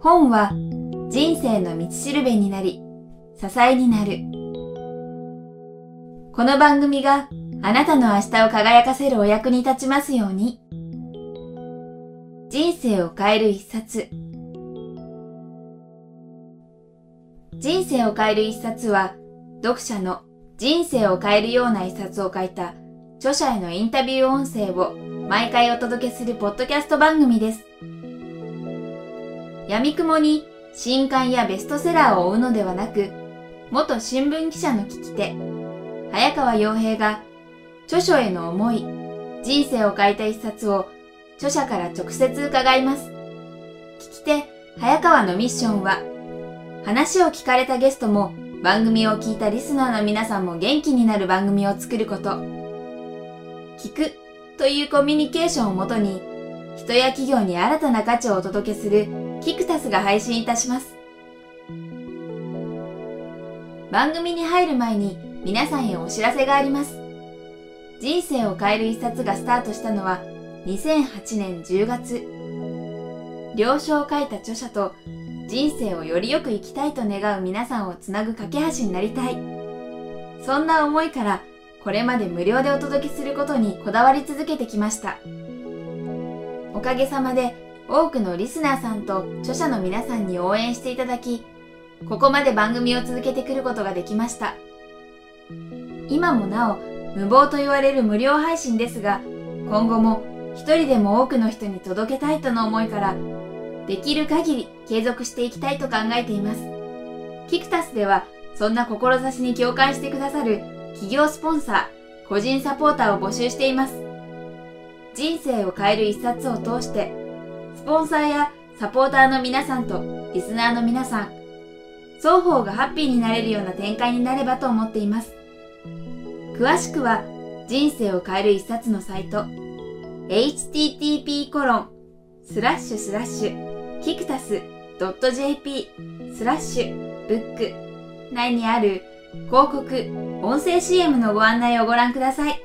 本は人生の道しるべになり、支えになる。この番組があなたの明日を輝かせるお役に立ちますように。人生を変える一冊。人生を変える一冊は、読者の人生を変えるような一冊を書いた著者へのインタビュー音声を毎回お届けするポッドキャスト番組です。闇雲に新刊やベストセラーを追うのではなく、元新聞記者の聞き手、早川洋平が著書への思い、人生を変えた一冊を著者から直接伺います。聞き手、早川のミッションは、話を聞かれたゲストも番組を聞いたリスナーの皆さんも元気になる番組を作ること。聞くというコミュニケーションをもとに、人や企業に新たな価値をお届けするキクタスが配信いたします。番組に入る前に皆さんへお知らせがあります。人生を変える一冊がスタートしたのは2008年10月。了承を書いた著者と人生をよりよく生きたいと願う皆さんをつなぐ架け橋になりたい。そんな思いからこれまで無料でお届けすることにこだわり続けてきました。おかげさまで多くのリスナーさんと著者の皆さんに応援していただき、ここまで番組を続けてくることができました。今もなお、無謀と言われる無料配信ですが、今後も一人でも多くの人に届けたいとの思いから、できる限り継続していきたいと考えています。キクタスでは、そんな志に共感してくださる企業スポンサー、個人サポーターを募集しています。人生を変える一冊を通して、スポンサーやサポーターの皆さんとリスナーの皆さん、双方がハッピーになれるような展開になればと思っています。詳しくは、人生を変える一冊のサイト、http コロンスラッシュスラッシュキクタス .jp スラッシュブック内にある広告、音声 CM のご案内をご覧ください。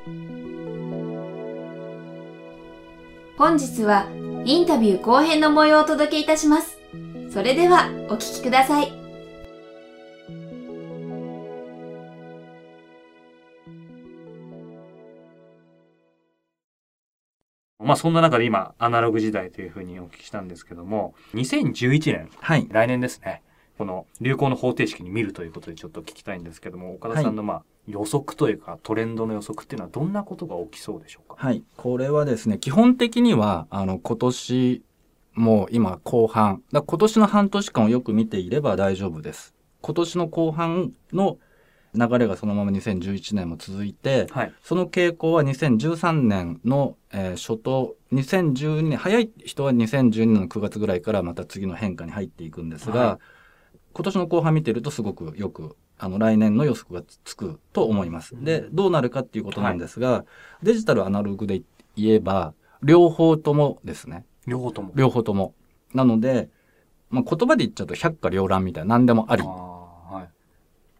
本日はインタビュー後編の模様をお届けいたします。それではお聞きください。まあそんな中で今アナログ時代というふうにお聞きしたんですけども2011年、はい、来年ですねこの流行の方程式に見るということでちょっと聞きたいんですけども岡田さんのまあ、予測というかトレンドの予測っていうのはどんなことが起きそうでしょうか？はい。これはですね基本的にはあの今年もう今後半だ今年の半年間をよく見ていれば大丈夫です。今年の後半の流れがそのまま2011年も続いて、はい、その傾向は2013年の、えー、初頭2012年早い人は2012年の9月ぐらいからまた次の変化に入っていくんですが、はい、今年の後半見てるとすごくよくあの来年の予測がつくと思います。でどうなるかっていうことなんですが、はい、デジタルアナログで言えば両方ともですね。両方とも。両方とも。なので、まあ、言葉で言っちゃうと百花繚乱みたいな何でもあり。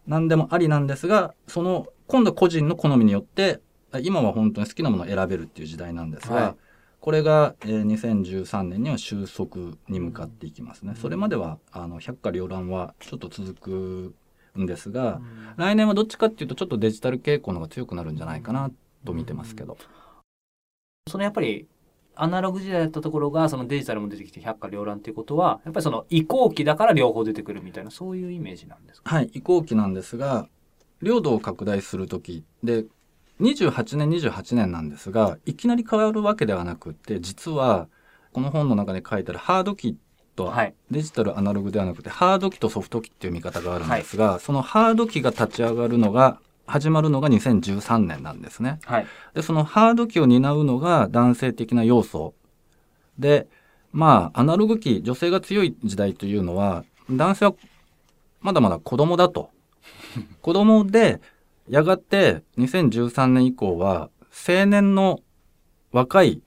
何でもありなんですが、その、今度個人の好みによって、今は本当に好きなものを選べるっていう時代なんですが、はい、これが、えー、2013年には収束に向かっていきますね。それまでは、あの、百花繚乱はちょっと続くんですが、来年はどっちかっていうとちょっとデジタル傾向の方が強くなるんじゃないかなと見てますけど。そのやっぱりアナログ時代だったところがそのデジタルも出てきて百花繚乱っていうことはやっぱりその移行期だから両方出てくるみたいなそういうイメージなんですか？はい移行期なんですが領土を拡大する時で28年28年なんですがいきなり変わるわけではなくて実はこの本の中で書いてあるハード機と、はい、デジタルアナログではなくてハード機とソフト機っていう見方があるんですが、はい、そのハード機が立ち上がるのが始まるのが2013年なんですね。はい、でそのハード機を担うのが男性的な要素。でまあアナログ機女性が強い時代というのは男性はまだまだ子供だと。子供でやがて2013年以降は青年の若い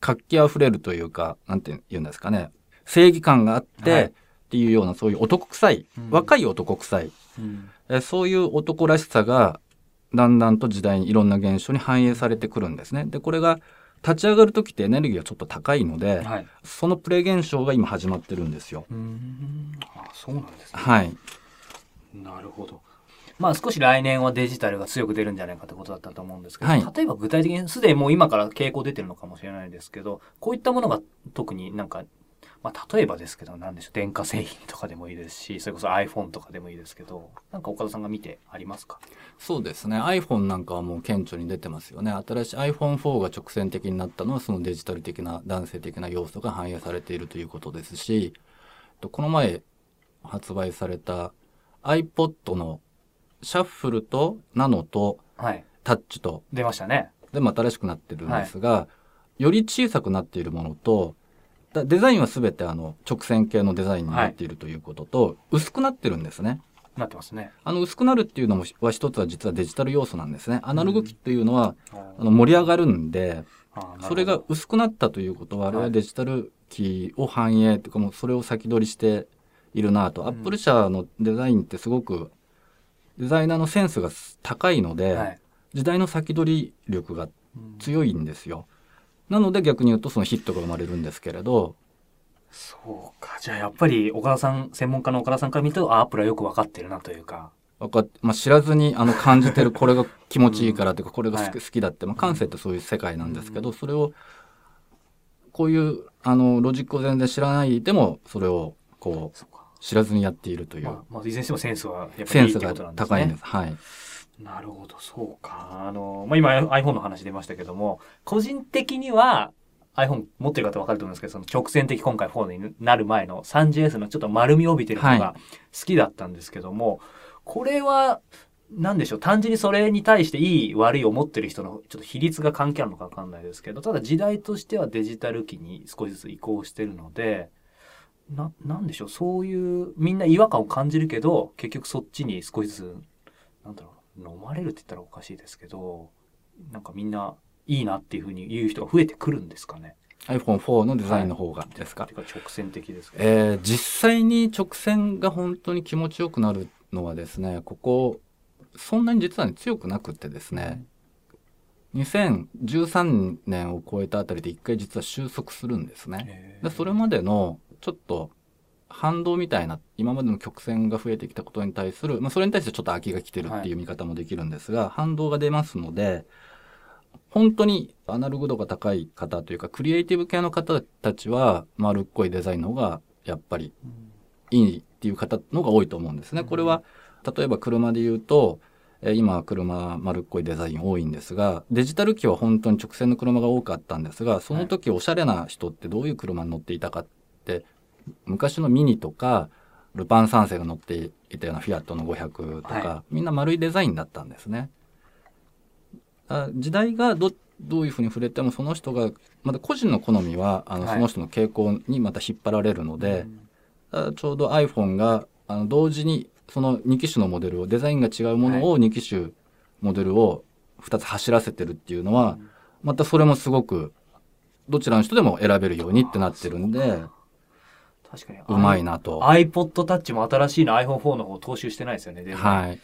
活気あふれるというかなんて言うんですかね正義感があって、はい、っていうようなそういう男臭い、うん、若い男臭い、うんえそういう男らしさがだんだんと時代にいろんな現象に反映されてくるんですね。でこれが立ち上がる時ってエネルギーがちょっと高いので、はい。そのプレ現象が今始まってるんですよ。うん。あ、そうなんですね。はい。なるほど。まあ少し来年はデジタルが強く出るんじゃないかってことだったと思うんですけど、はい。例えば具体的にすでにもう今から傾向出てるのかもしれないですけど、こういったものが特になんか、まあ例えばですけど、なんでしょう、電化製品とかでもいいですし、それこそ iPhone とかでもいいですけど、なんか岡田さんが見てありますか？そうですね。iPhone なんかはもう顕著に出てますよね。新しい iPhone4 が直線的になったのはそのデジタル的な男性的な要素が反映されているということですしとこの前発売された iPod のシャッフルとナノとはい。タッチと出ましたね。でも新しくなってるんですが、より小さくなっているものとだデザインは全てあの直線形のデザインになっているということと、薄くなってるんですね。なってますね。あの薄くなるっていうのもは一つは実はデジタル要素なんですね。アナログ機っていうのは、ああの盛り上がるんで、それが薄くなったということは、あれははいデジタル機を反映っていうかもうそれを先取りしているなと。うんアップル社のデザインってすごくデザイナーのセンスが高いので、はい。時代の先取り力がうん強いんですよ。なので逆に言うとそのヒットが生まれるんですけれど、そうか。じゃあやっぱり岡田さん、専門家の岡田さんから見ると、あアップルはよくわかってるなというか。わかっまあ、知らずにあの感じてるこれが気持ちいいから というかこれが好き,、はい好きだって、まあ、感性ってそういう世界なんですけど、それをこういうあのロジックを全然知らないでもそれをこう。知らずにやっているという、まあ、まあ、いずれにしてもセンスはやっぱセンスがりいいってことなんですね。高いんです。はい。なるほど、そうか。あの、まあ、今 iPhone の話出ましたけども、個人的には iPhone 持ってる方分かると思うんですけど、その直線的今回4になる前の 3GS のちょっと丸みを帯びてるのはが好きだったんですけども、これは、なんでしょう、単純にそれに対していい悪いを持ってる人のちょっと比率が関係あるのか分かんないですけど、ただ時代としてはデジタル機に少しずつ移行してるので、な、なんでしょう、そういう、みんな違和感を感じるけど、結局そっちに少しずつ、なんだろう、飲まれるって言ったらおかしいですけど、なんかみんないいなっていうふうに言う人が増えてくるんですかね？iPhone4 のデザインの方がですか、てか直線的ですか、えー実際に直線が本当に気持ちよくなるのはですねここそんなに実はね強くなくってですね2013年を超えたあたりで一回実は収束するんですね。でそれまでのちょっと反動みたいな今までの曲線が増えてきたことに対する、まあ、それに対してちょっと空きが来てるっていう見方もできるんですが、反動が出ますので本当にアナログ度が高い方というかクリエイティブ系の方たちは丸っこいデザインの方がやっぱりいいっていう方の方が多いと思うんですね。これは例えば車で言うとえー今は車丸っこいデザイン多いんですがデジタル機は本当に直線の車が多かったんですがその時おしゃれな人ってどういう車に乗っていたかって昔のミニとかルパン三世が乗っていたようなフィアットの500とか、はみんな丸いデザインだったんですね。あ時代がどどういうふうに触れてもその人がまた個人の好みはあの、はい。その人の傾向にまた引っ張られるので、あちょうど iPhone があの同時にその2機種のモデルをデザインが違うものを2機種モデルを2つ走らせてるっていうのは、またそれもすごくどちらの人でも選べるようにってなってるんで確かに。うまいなと。iPod Touch も新しいの iPhone4 の方踏襲してないですよね。はい。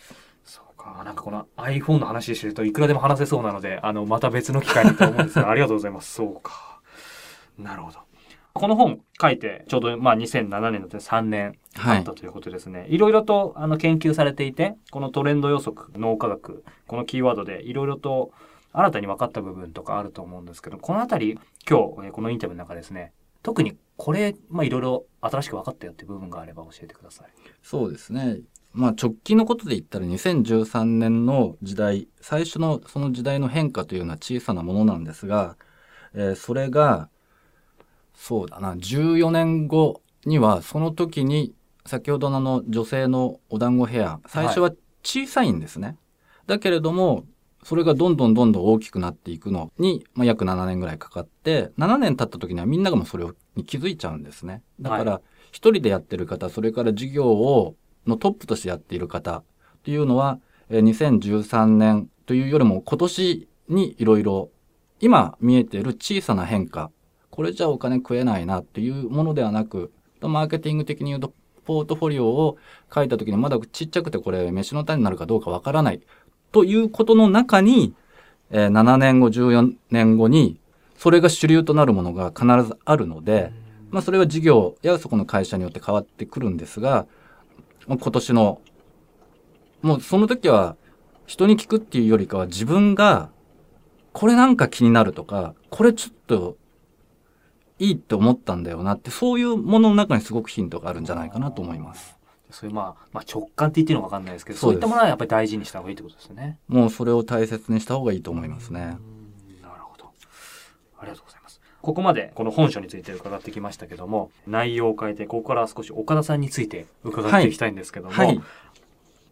そうか。なんかこの iPhone の話してるといくらでも話せそうなので、あの、また別の機会にと思うんですが、ありがとうございます。そうか。なるほど。この本書いて、ちょうどまあ2007年ので3年はいあったということですね。い、ろいろとあの研究されていて、このトレンド予測、脳科学、このキーワードでいろいろと新たに分かった部分とかあると思うんですけど、このあたり、今日、えーこのインタビューの中ですね、特にこれ、まあいろいろ新しく分かったよっていう部分があれば教えてください。そうですね。まあ直近のことで言ったら2013年の時代、最初のその時代の変化というのは小さなものなんですが、えーそれが、そうだな、14年後にはその時に先ほどのあの女性のお団子ヘア、最初は小さいんですね。だけれども、それがどんどんどんどん大きくなっていくのに、まあ、約7年ぐらいかかって、7年経った時にはみんながもうそれに気づいちゃうんですね。だから、一人でやってる方、それから事業を、のトップとしてやっている方っていうのは、えー2013年というよりも今年にいろいろ今見えている小さな変化、これじゃお金食えないなっていうものではなく、マーケティング的に言うと、ポートフォリオを書いた時にまだちっちゃくてこれ飯の種になるかどうかわからないということの中に、えー7年後、14年後にそれが主流となるものが必ずあるので、まあ、それは事業やそこの会社によって変わってくるんですが、今年の、もうその時は人に聞くっていうよりかは自分がこれなんか気になるとか、これちょっといいって思ったんだよなって、そういうものの中にすごくヒントがあるんじゃないかなと思います。そういうまあ、まあ、直感って言っていいのか分かんないですけどそういったものはやっぱり大事にした方がいいってことですね。もうそれを大切にした方がいいと思いますね。なるほど。ありがとうございます。ここまでこの本書について伺ってきましたけども内容を変えてここから少し岡田さんについて伺っていきたいんですけども、はいはい、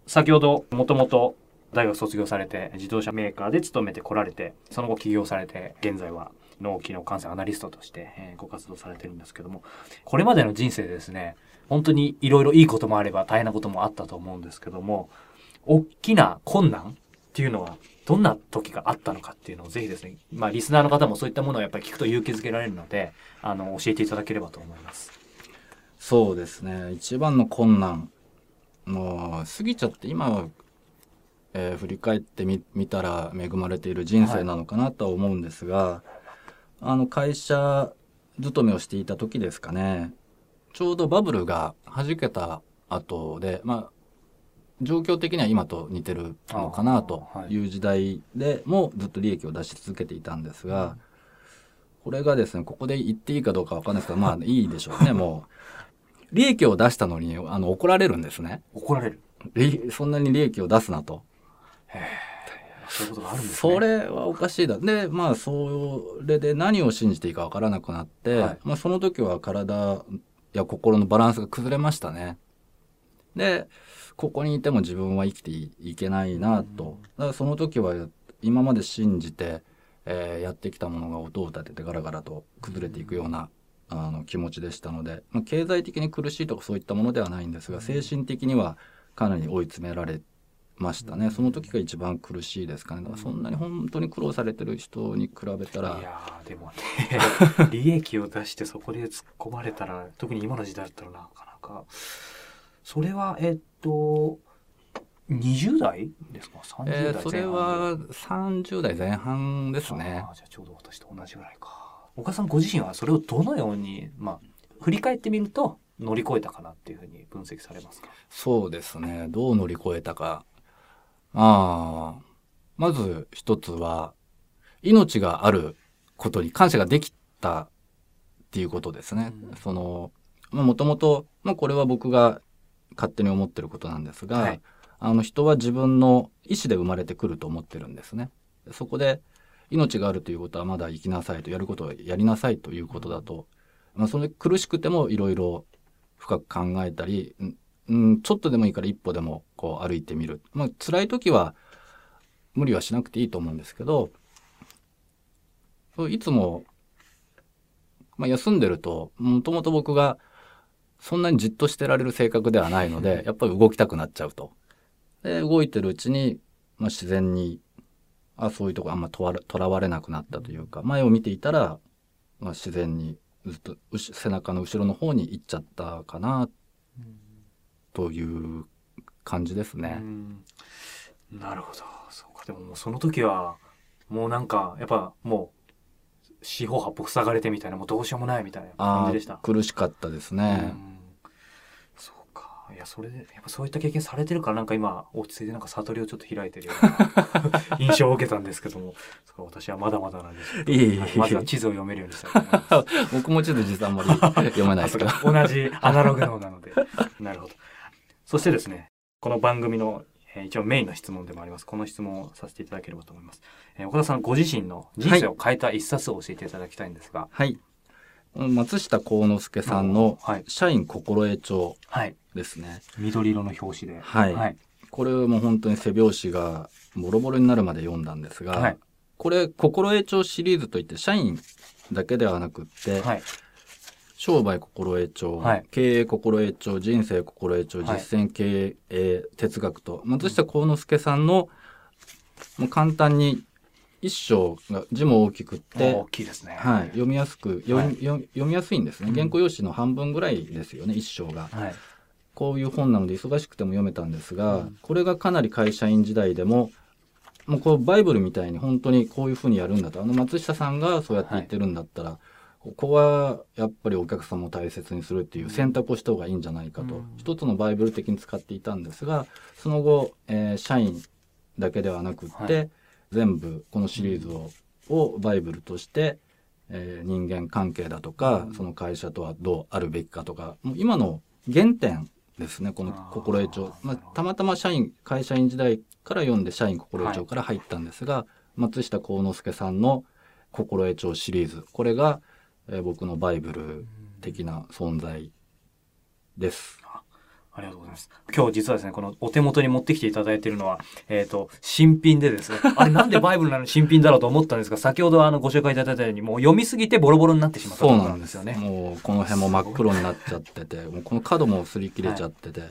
先ほどもともと大学卒業されて自動車メーカーで勤めてこられてその後起業されて現在は脳機能感染アナリストとして、えご活動されてるんですけどもこれまでの人生でですね本当にいろいろいいこともあれば大変なこともあったと思うんですけども大きな困難っていうのはどんな時があったのかっていうのをぜひですねまあリスナーの方もそういったものをやっぱり聞くと勇気づけられるのであの教えていただければと思います。そうですね一番の困難もう過ぎちゃって今はえー、振り返ってみ見たら恵まれている人生なのかなとは思うんですが、はい、あの会社勤めをしていた時ですかねちょうどバブルがはじけた後でまあ状況的には今と似てるのかなとい。う時代でもずっと利益を出し続けていたんですが、これがですねここで言っていいかどうかわかんないですけどまあいいでしょうね もう。利益を出したのにあの怒られるんですね。怒られる。そんなに利益を出すなと。そういうことがあるんです、ね、それはおかしいだ。で、まあ、それで何を信じていいかわからなくなって、はい、まあ、その時は体や心のバランスが崩れましたね。で、ここにいても自分は生きていけないなと。だからその時は今まで信じて、えー、やってきたものが音を立ててガラガラと崩れていくようなあの気持ちでしたので、まあ、経済的に苦しいとかそういったものではないんですが精神的にはかなり追い詰められましたね。その時が一番苦しいですかね。だからそんなに本当に苦労されてる人に比べたら。いやでもね 利益を出してそこで突っ込まれたら特に今の時代だったらなかなか。それはえっと20代ですか？30代前半、えー、それは30代前半ですね。じゃあちょうど私と同じぐらいか。岡さんご自身はそれをどのようにまあ振り返ってみると乗り越えたかなっていうふうに分析されますか？そうですね。どう乗り越えたかああ、まず一つは、命があることに感謝ができたっていうことですね。うん、その、まあ、もともと、まあ、これは僕が勝手に思ってることなんですが、はい、あの人は自分の意思で生まれてくると思ってるんですね。そこで命があるということはまだ生きなさいとやることをやりなさいということだと、まあ、それ苦しくてもいろいろ深く考えたりうん、ちょっとでもいいから一歩でもこう歩いてみる。まあ、辛い時は無理はしなくていいと思うんですけど、いつも、まあ、休んでると、もともと僕がそんなにじっとしてられる性格ではないので、やっぱり動きたくなっちゃうと。で、動いてるうちに、まあ、自然に、あそういうとこあんまとらわれなくなったというか、前を見ていたら、まあ、自然にずっと背中の後ろの方に行っちゃったかなという感じですね。なるほど。そうか。でももうその時はもうなんかやっぱもう四方八方塞がれてみたいなもうどうしようもないみたいな感じでした。苦しかったですね。そうか。いやそれでやっぱそういった経験されてるからなんか今落ち着いてなんか悟りをちょっと開いてるような 印象を受けたんですけども。そう私はまだまだなんですけど、いいまずは地図を読めるようにしたいと思います。僕も地図実はあんまり読めないですけど。同じアナログ脳なので。なるほど。そしてですね、この番組の、えー、一応メインの質問でもあります。この質問をさせていただければと思います。えー、岡田さんご自身の人生を変えた一冊を教えていただきたいんですが。はい。松下幸之助さんの社員心得帳ですね、はい、緑色の表紙で。はい。はい、これも本当に背表紙がボロボロになるまで読んだんですが、はい、これ心得帳シリーズといって社員だけではなくって、はい、商売心得帳、はい、経営心得帳、人生心得帳、実践経営哲学と、松下幸之助さんの、もう簡単に一章が字も大きくって大きいですね、はい、読みやすく読み,、読みやすいんですね。原稿用紙の半分ぐらいですよね一章が、はい、こういう本なので忙しくても読めたんですが、うん、これがかなり会社員時代でももうこうバイブルみたいに本当にこういうふうにやるんだと。あの松下さんがそうやって言ってるんだったら、はい、ここはやっぱりお客様を大切にするっていう選択をした方がいいんじゃないかと、うん、一つのバイブル的に使っていたんですがその後、えー、社員だけではなくって、はい、全部このシリーズををバイブルとして、えー、人間関係だとか、その会社とはどうあるべきかとかもう今の原点ですねこの心得帳。まあ、たまたま社員会社員時代から読んで社員心得帳から入ったんですが、はい、松下幸之助さんの心得帳シリーズ。これが、えー、僕のバイブル的な存在です。ありがとうございます。今日実はですね、このお手元に持ってきていただいているのは、えっ、ー、と、新品でですね、あれなんでバイブルなのに新品だろうと思ったんですが、先ほどあのご紹介いただいたように、もう読みすぎてボロボロになってしまったそうなんですよね。もうこの辺も真っ黒になっちゃってて、もうこの角も擦り切れちゃってて。はい、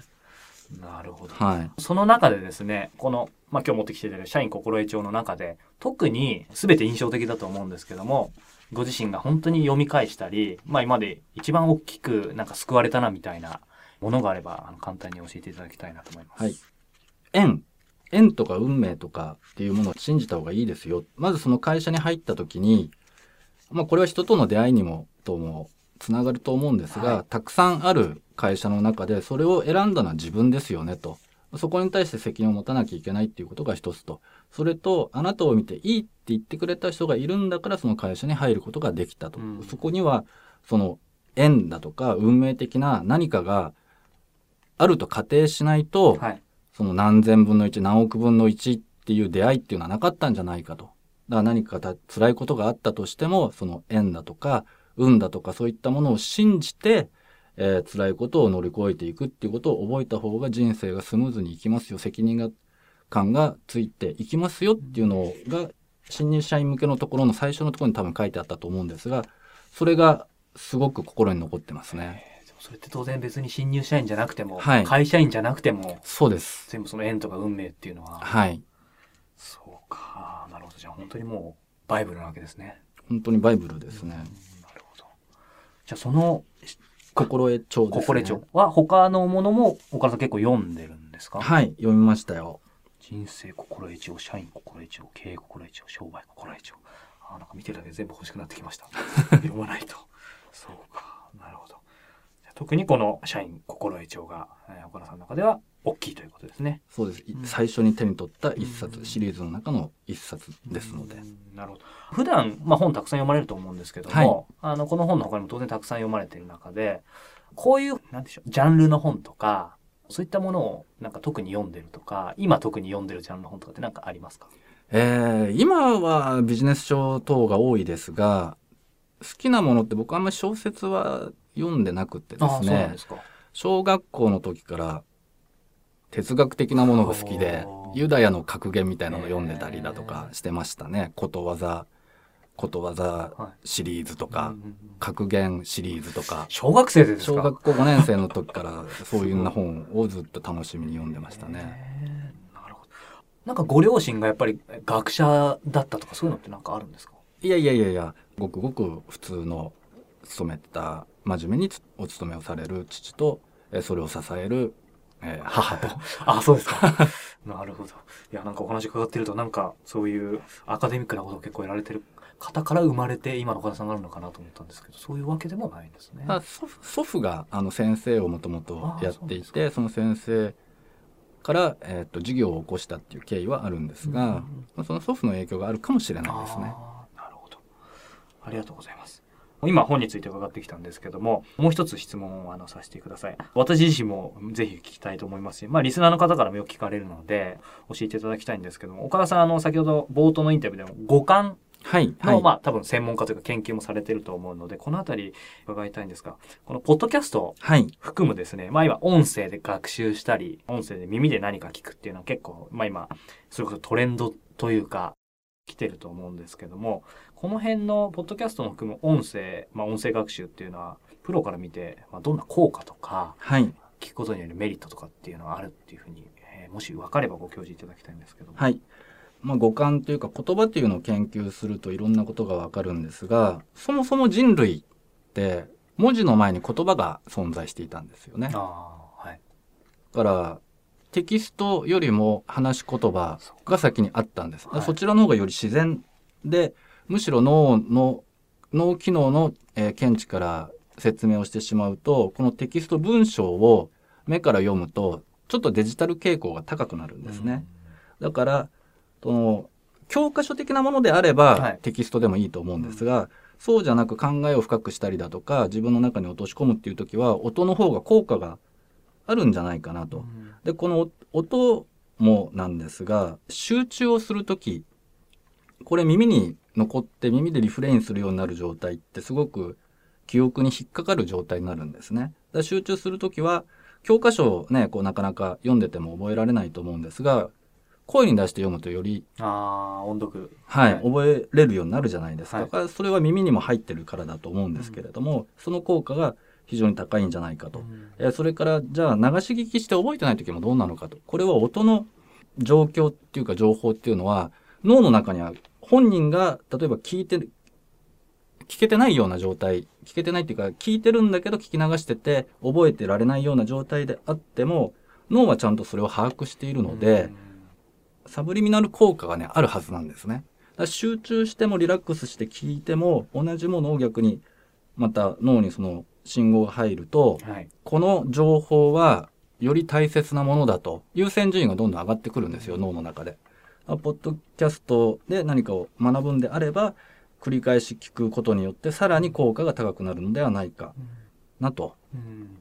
なるほど。はい。その中でですね、この、まあ、今日持ってきている社員心得帳の中で、特に全て印象的だと思うんですけども、ご自身が本当に読み返したり、まあ今まで一番大きくなんか救われたなみたいなものがあればあの簡単に教えていただきたいなと思います。はい、縁縁とか運命とかっていうものを信じた方がいいですよ。まずその会社に入った時に、まあこれは人との出会いにもともつながると思うんですが、はい、たくさんある会社の中でそれを選んだのは自分ですよねと。そこに対して責任を持たなきゃいけないっていうことが一つと。それと、あなたを見ていいって言ってくれた人がいるんだからその会社に入ることができたと。うん、そこには、その縁だとか運命的な何かがあると仮定しないと、はい、その何千分の1何億分の1っていう出会いっていうのはなかったんじゃないかと。だから何か辛いことがあったとしてもその縁だとか運だとかそういったものを信じて、えー、辛いことを乗り越えていくっていうことを覚えた方が人生がスムーズにいきますよ責任が感がついていきますよっていうのが新入社員向けのところの最初のところに多分書いてあったと思うんですがそれがすごく心に残ってますね。それって当然別に新入社員じゃなくても、はい、会社員じゃなくても、そうです。全部その縁とか運命っていうのは。はい。そうか。なるほど。じゃあ本当にもうバイブルなわけですね。本当にバイブルですね。なるほど。じゃあその、心得帳ですね。心得帳は他のものも岡田さん結構読んでるんですか？はい、読みましたよ。人生心得帳、社員心得帳、経営心得帳、商売心得帳。あなんか見てるだけで全部欲しくなってきました。読まないと。そうか。特にこの社員心得帳が、えー、岡田さんの中では大きいということですね。そうです。うん、最初に手に取った一冊、シリーズの中の一冊ですので。なるほど。普段、まあ、本たくさん読まれると思うんですけども、はい、あのこの本の他にも当然たくさん読まれている中で、こういうなんでしょうジャンルの本とかそういったものをなんか特に読んでるとか、今特に読んでるジャンルの本とかって何かありますか？えー、今はビジネス書等が多いですが、好きなものって僕あんまり小説は読んでなくてですね小学校の時から哲学的なものが好きでユダヤの格言みたいなのを読んでたりだとかしてましたね。ことわざことわざシリーズとか、格言シリーズとか。小学生です小学校5年生の時からそういうな本をずっと楽しみに読んでましたね。なるほど。なんかご両親がやっぱり学者だったとかそういうのって何かあるんですか？いやいやいやいやごくごく普通の勤めた真面目にお勤めをされる父と、えそれを支える、えー、母と。あ、そうですか。なるほど。いや、なんかお話伺ってると、なんかそういうアカデミックなことを結構やられてる方から生まれて今の岡田さんがあるのかなと思ったんですけどそういうわけでもないんですね。祖祖父があの先生をもともとやっていてその先生から、えーと、授業を起こしたっていう経緯はあるんですが、うん、その祖父の影響があるかもしれないですね。なるほどありがとうございます。今本について伺ってきたんですけども、もう一つ質問をあのさせてください。私自身もぜひ聞きたいと思いますし、まあリスナーの方からもよく聞かれるので、教えていただきたいんですけども、岡田さん、あの、先ほど冒頭のインタビューでも五感はいの、はい、まあ多分専門家というか研究もされてると思うので、このあたり伺いたいんですが、このポッドキャスト含むですね、はい、まあ今音声で学習したり、音声で耳で何か聞くっていうのは結構、まあ今、それこそトレンドというか、来てると思うんですけども、この辺のポッドキャストも含む音声、まあ、音声学習っていうのは、プロから見て、まあ、どんな効果とか、はい、聞くことによるメリットとかっていうのはあるっていうふうに、えー、もし分かればご教示いただきたいんですけどはい。まあ、五感というか言葉っていうのを研究するといろんなことがわかるんですが、そもそも人類って文字の前に言葉が存在していたんですよね。あはい、だからテキストよりも話し言葉が先にあったんです。はいそちらの方がより自然で、むしろ脳の、脳機能の、えー見地から説明をしてしまうと、このテキスト文章を目から読むと、ちょっとデジタル傾向が高くなるんですね。だから、その、教科書的なものであれば、はいテキストでもいいと思うんですが、そうじゃなく考えを深くしたりだとか、自分の中に落とし込むっていう時は、音の方が効果があるんじゃないかなと。で、この音もなんですが、集中をする時、これ耳に残って耳でリフレインするようになる状態ってすごく記憶に引っかかる状態になるんですね。だ集中する時は、教科書をね、こうなかなか読んでても覚えられないと思うんですが、声に出して読むとよりああ音読はい、はい覚えれるようになるじゃないですか。はいだからそれは耳にも入ってるからだと思うんですけれども、その効果が非常に高いんじゃないかと。えーそれから、じゃあ流し聞きして覚えてない時もどうなのかと。これは音の状況っていうか情報っていうのは、脳の中には本人が例えば聞いてる、聞けてないような状態、聞けてないっていうか、聞いてるんだけど聞き流してて覚えてられないような状態であっても、脳はちゃんとそれを把握しているので、サブリミナル効果がね、あるはずなんですね。だから集中してもリラックスして聞いても、同じものを逆に、また脳にその信号が入ると、はいこの情報はより大切なものだと、優先順位がどんどん上がってくるんですよ、脳の中で。あポッドキャストで何かを学ぶんであれば、繰り返し聞くことによってさらに効果が高くなるのではないかなと。うん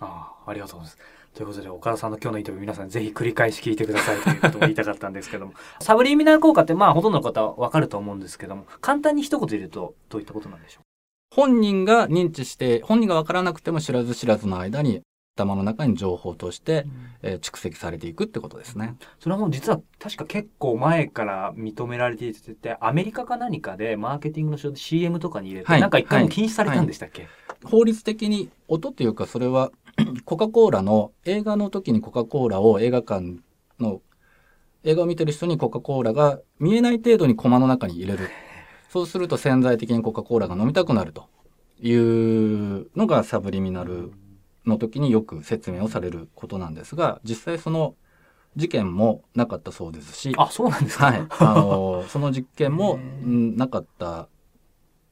ああありがとうございます。ということで岡田さんの今日のインタビュー皆さんぜひ繰り返し聞いてくださいということを言いたかったんですけどもサブリミナル効果ってまあほとんどの方はわかると思うんですけども簡単に一言で言うとどういったことなんでしょ本人が認知して、本人がわからなくても知らず知らずの間に頭の中に情報として、えー蓄積されていくってことですね。それはもう実は確か結構前から認められていてアメリカか何かでマーケティングの書で CM とかに入れて、はい。なんか一回も禁止されたんでしたっけ、法律的に音っていうかそれはコカ・コーラの映画の時にコカ・コーラを映画館の映画を見てる人にコカ・コーラが見えない程度にコマの中に入れるそうすると潜在的にコカ・コーラが飲みたくなるというのがサブリミナルの時によく説明をされることなんですが実際その事件もなかったそうですし。あそうなんですか、はい、あの その実験もうんなかった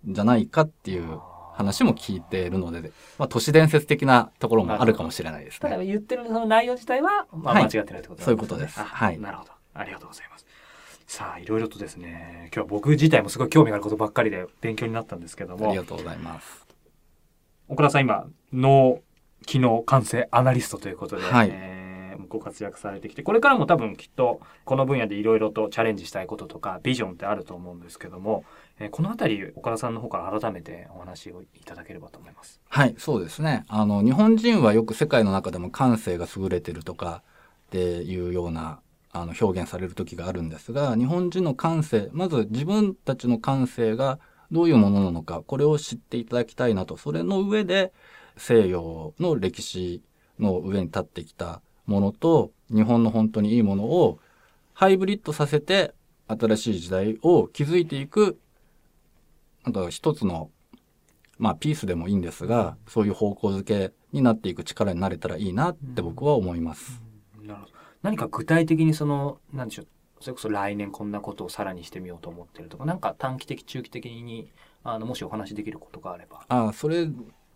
んじゃないかっていう話も聞いているので、まあ、都市伝説的なところもあるかもしれないですただね。言ってるその内容自体は、まあ、はい。間違ってないってことなんそういうことです。あはい。なるほど。ありがとうございますさあいろいろとですね今日は僕自体もすごい興味があることばっかりで勉強になったんですけどあもりがとうございます。岡田さん今脳機能感性アナリストということで、はいえーご活躍されてきてこれからも多分きっとこの分野でいろいろとチャレンジしたいこととかビジョンってあると思うんですけども、えーこの辺り岡田さんの方から改めてお話をいただければと思います。はい、そうですね。あの、日本人はよく世界の中でも感性が優れてるとかっていうようなあの表現される時があるんですが、日本人の感性、まず自分たちの感性がどういうものなのか、これを知っていただきたいなと。それの上で西洋の歴史の上に立ってきたものと、日本の本当にいいものをハイブリッドさせて新しい時代を築いていく、なんか一つのまあピースでもいいんですが、そういう方向づけになっていく力になれたらいいなって僕は思います。なるほど何か具体的にその何でしょうそれこそ来年こんなことをさらにしてみようと思ってるとかなんか短期的中期的にあのもしお話しできることがあれば。ああ、それで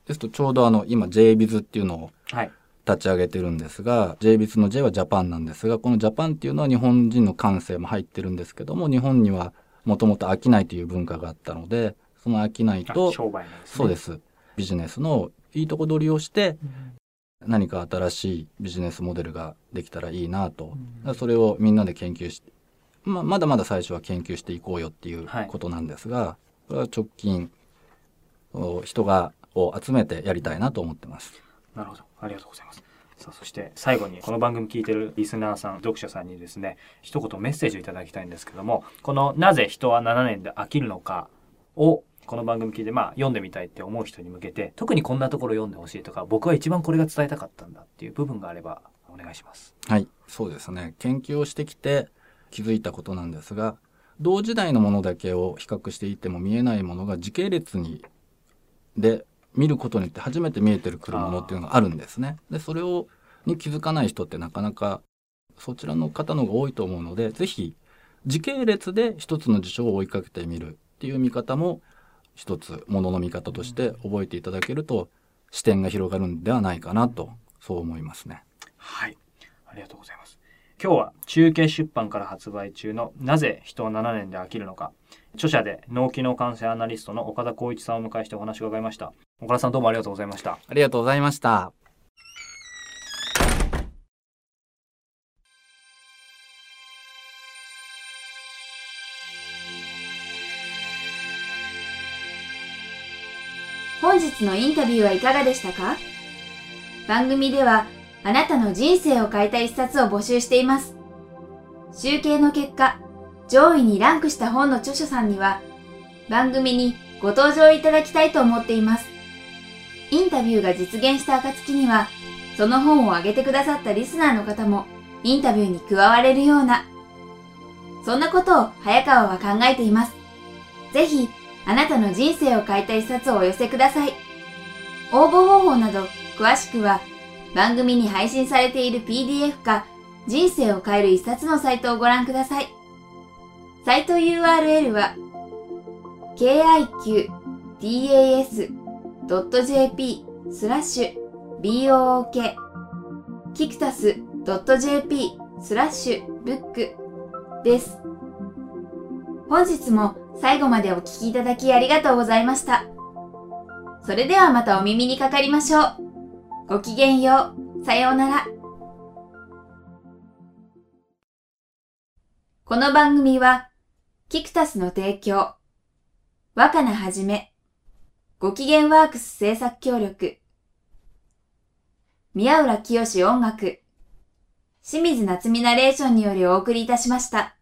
すとちょうどあの今 JBiz っていうのをはい。立ち上げてるんですが JBiz の J はジャパンなんですがこのジャパンっていうのは日本人の感性も入ってるんですけども日本にはもともと商いという文化があったのでその商いあと商売ね。そうです。ビジネスのいいとこ取りをして何か新しいビジネスモデルができたらいいなと、だからそれをみんなで研究して、まあ、まだまだ最初は研究していこうよっていうはいことなんですが、これは直近お人がを集めてやりたいなと思ってます。なるほど。ありがとうございます。さあ、そして最後にこの番組聞いてるリスナーさん、読者さんにですね、一言メッセージをいただきたいんですけども、このなぜ人は7年で飽きるのかを、この番組聞いて、まあ、読んでみたいって思う人に向けて、特にこんなところ読んでほしいとか、僕は一番これが伝えたかったんだっていう部分があれば、お願いします。はい、そうですね。研究をしてきて気づいたことなんですが、同時代のものだけを比較していても見えないものが時系列にで見ることによって初めて見えてくるものっていうのがあるんですね。で、それをに気づかない人ってなかなかそちらの方の方が多いと思うので是非時系列で一つの事象を追いかけてみるっていう見方も一つものの見方として覚えていただけると視点が広がるんではないかなとそう思いますね。はい。ありがとうございます。今日は中継出版から発売中のなぜ人は7年で飽きるのか。著者で脳機能感染アナリストの岡田光一さんをお迎えしてお話を伺いました。岡田さんどうもありがとうございました。ありがとうございましたのインタビューはいかがでしたか？番組ではあなたの人生を変えた一冊を募集しています。集計の結果、上位にランクした本の著書さんには番組にご登場いただきたいと思っています。インタビューが実現した暁には、その本を挙げてくださったリスナーの方もインタビューに加われるような、そんなことを早川は考えています。ぜひ、あなたの人生を変えた一冊をお寄せください。応募方法など詳しくは番組に配信されている PDF か人生を変える一冊のサイトをご覧ください。サイト URL は kiqtas.jp スラッシュ book キクタス .jp スラッシュブックです。本日も最後までお聴きいただきありがとうございました。それではまたお耳にかかりましょう。ごきげんよう。さようなら。この番組は、キクタスの提供、若菜はじめ、ご機嫌ワークス制作協力、宮浦清志音楽、清水夏美ナレーションによりお送りいたしました。